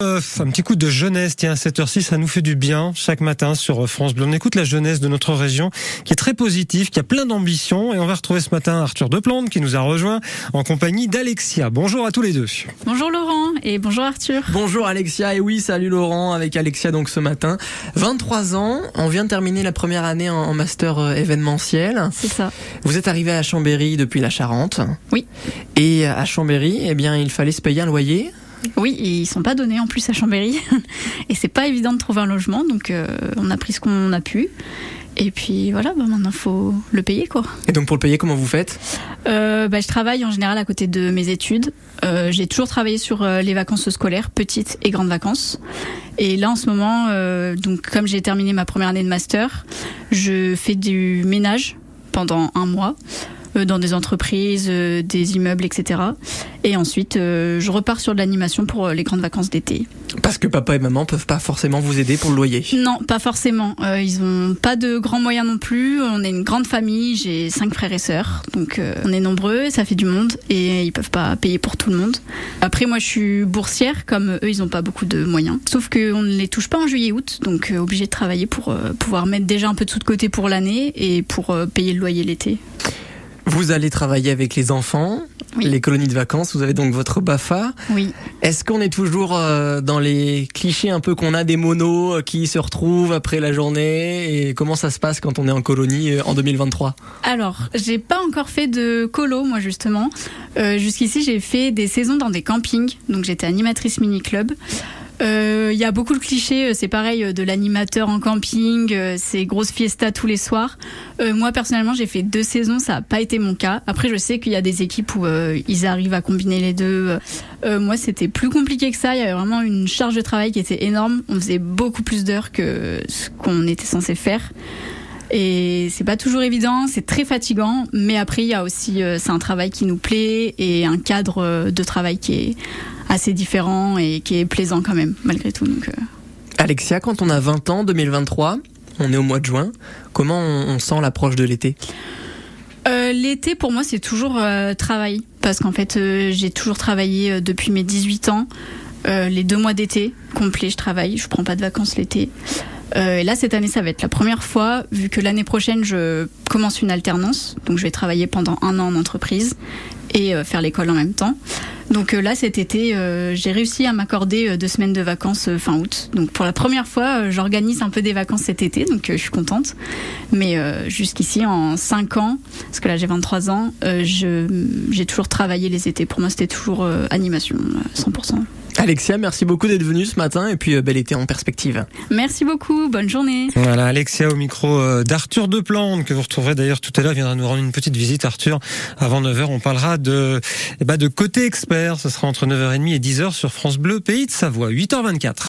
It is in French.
Euh, un petit coup de jeunesse, tiens, à cette heure-ci, ça nous fait du bien chaque matin sur France Bleu. On écoute la jeunesse de notre région qui est très positive, qui a plein d'ambition. Et on va retrouver ce matin Arthur Deplante qui nous a rejoint en compagnie d'Alexia. Bonjour à tous les deux. Bonjour Laurent et bonjour Arthur. Bonjour Alexia et oui, salut Laurent avec Alexia donc ce matin. 23 ans, on vient de terminer la première année en master euh, événementiel. C'est ça. Vous êtes arrivé à Chambéry depuis la Charente. Oui. Et à Chambéry, eh bien, il fallait se payer un loyer. Oui, ils sont pas donnés en plus à Chambéry. Et c'est pas évident de trouver un logement, donc euh, on a pris ce qu'on a pu. Et puis voilà, bah maintenant faut le payer quoi. Et donc pour le payer, comment vous faites? Euh, bah, Je travaille en général à côté de mes études. Euh, j'ai toujours travaillé sur les vacances scolaires, petites et grandes vacances. Et là en ce moment, euh, donc comme j'ai terminé ma première année de master, je fais du ménage pendant un mois. Euh, dans des entreprises, euh, des immeubles, etc. Et ensuite, euh, je repars sur de l'animation pour les grandes vacances d'été. Parce que papa et maman peuvent pas forcément vous aider pour le loyer. Non, pas forcément. ils ont pas de grands moyens non plus. On est une grande famille. J'ai cinq frères et sœurs, donc on est nombreux. Ça fait du monde et ils peuvent pas payer pour tout le monde. Après, moi, je suis boursière, comme eux, ils ont pas beaucoup de moyens. Sauf qu'on ne les touche pas en juillet-août, donc obligé de travailler pour pouvoir mettre déjà un peu de sous de côté pour l'année et pour payer le loyer l'été. Vous allez travailler avec les enfants, Oui. les colonies de vacances. Vous avez donc votre BAFA. Oui. Est-ce qu'on est toujours euh, dans les clichés un peu qu'on a des monos euh, qui se retrouvent après la journée Et comment ça se passe quand on est en colonie euh, en 2023 Alors, j'ai pas encore fait de colo, moi justement. Euh, Jusqu'ici, j'ai fait des saisons dans des campings. Donc, j'étais animatrice mini-club. Euh, Il y a beaucoup de clichés, euh, c'est pareil, euh, de l'animateur en camping, euh, c'est grosse fiesta tous les soirs. Euh, moi, personnellement, j'ai fait deux saisons, ça n'a pas été mon cas. Après, je sais qu'il y a des équipes où euh, ils arrivent à combiner les deux. Euh, moi, c'était plus compliqué que ça, il y avait vraiment une charge de travail qui était énorme. On faisait beaucoup plus d'heures que ce qu'on était censé faire. Et c'est pas toujours évident, c'est très fatigant, mais après il y a aussi euh, c'est un travail qui nous plaît et un cadre euh, de travail qui est assez différent et qui est plaisant quand même malgré tout. Donc, euh, Alexia, quand on a 20 ans, 2023, on est au mois de juin, comment on, on sent l'approche de l'été? Euh, L'été pour moi c'est toujours euh, travail parce qu'en fait euh, j'ai toujours travaillé depuis mes 18 ans. Les deux mois d'été complets je travaille, je prends pas de vacances l'été. Et là cette année ça va être la première fois vu que l'année prochaine je commence une alternance donc je vais travailler pendant un an en entreprise et faire l'école en même temps. Donc euh, là cet été euh, j'ai réussi à m'accorder euh, deux semaines de vacances fin août. Donc pour la première fois j'organise un peu des vacances cet été donc je suis contente. Mais jusqu'ici en 5 ans parce que là j'ai 23 ans, j'ai toujours travaillé les étés. Pour moi c'était toujours animation euh, 100%. Alexia, merci beaucoup d'être venue ce matin et puis euh, bel été en perspective. Merci beaucoup, bonne journée. Voilà, Alexia au micro euh, d'Arthur Deplante, que vous retrouverez d'ailleurs tout à l'heure, viendra nous rendre une petite visite, Arthur. Avant 9h, on parlera de, eh ben, de côté expert. Ce sera entre 9h30 et 10h sur France Bleu, pays de Savoie, 8h24.